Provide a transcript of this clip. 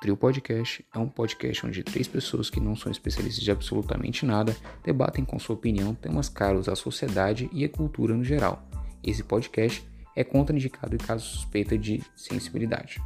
Trio Podcast é um podcast onde três pessoas que não são especialistas de absolutamente nada debatem com sua opinião temas caros à sociedade e à cultura no geral. Esse podcast é contraindicado em caso suspeita de sensibilidade.